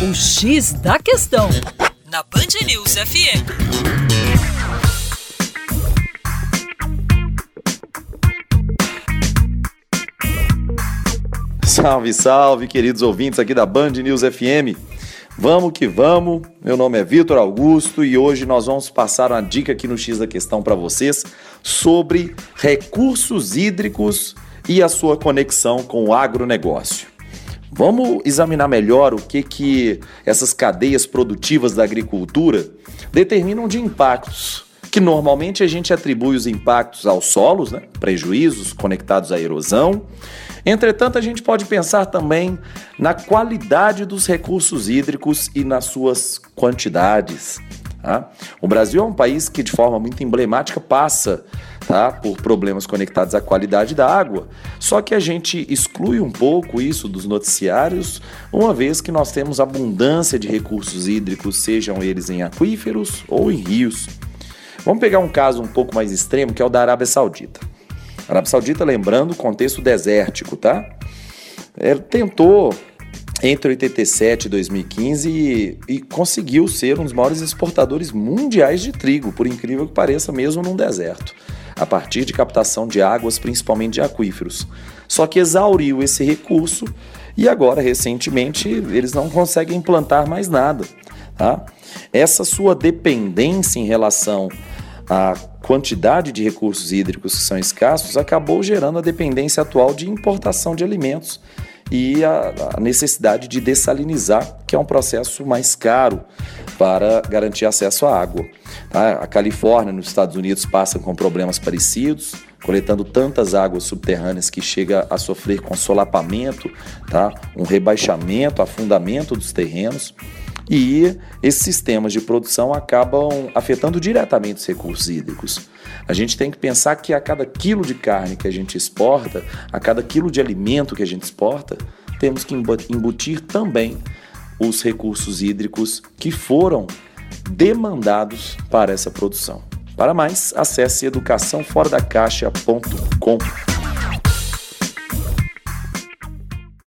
O X da Questão, na Band News FM. Salve, salve, queridos ouvintes aqui da Band News FM. Vamos que vamos. Meu nome é Vitor Augusto e hoje nós vamos passar uma dica aqui no X da questão para vocês sobre recursos hídricos e a sua conexão com o agronegócio. Vamos examinar melhor o que, que essas cadeias produtivas da agricultura determinam de impactos, que normalmente a gente atribui os impactos aos solos, né? prejuízos conectados à erosão, Entretanto, a gente pode pensar também na qualidade dos recursos hídricos e nas suas quantidades. Tá? O Brasil é um país que, de forma muito emblemática, passa tá, por problemas conectados à qualidade da água. Só que a gente exclui um pouco isso dos noticiários, uma vez que nós temos abundância de recursos hídricos, sejam eles em aquíferos ou em rios. Vamos pegar um caso um pouco mais extremo, que é o da Arábia Saudita. Arábia Saudita, lembrando, contexto desértico, tá? Ele tentou entre 87 e 2015 e, e, conseguiu ser um dos maiores exportadores mundiais de trigo, por incrível que pareça, mesmo num deserto, a partir de captação de águas, principalmente de aquíferos. Só que exauriu esse recurso e agora, recentemente, eles não conseguem implantar mais nada. Tá? Essa sua dependência em relação a quantidade de recursos hídricos que são escassos acabou gerando a dependência atual de importação de alimentos e a, a, necessidade de dessalinizar, que é um processo mais caro para garantir acesso à água. Tá? A Califórnia, nos Estados Unidos, passa com problemas parecidos, coletando tantas águas subterrâneas que chega a sofrer com solapamento, tá? um rebaixamento, afundamento dos terrenos e esses sistemas de produção acabam afetando diretamente os recursos hídricos. A gente tem que pensar que a cada quilo de carne que a gente exporta, a cada quilo de alimento que a gente exporta, temos que embutir também os recursos hídricos que foram demandados para essa produção. Para mais, acesse educaçãoforadacaixa.com.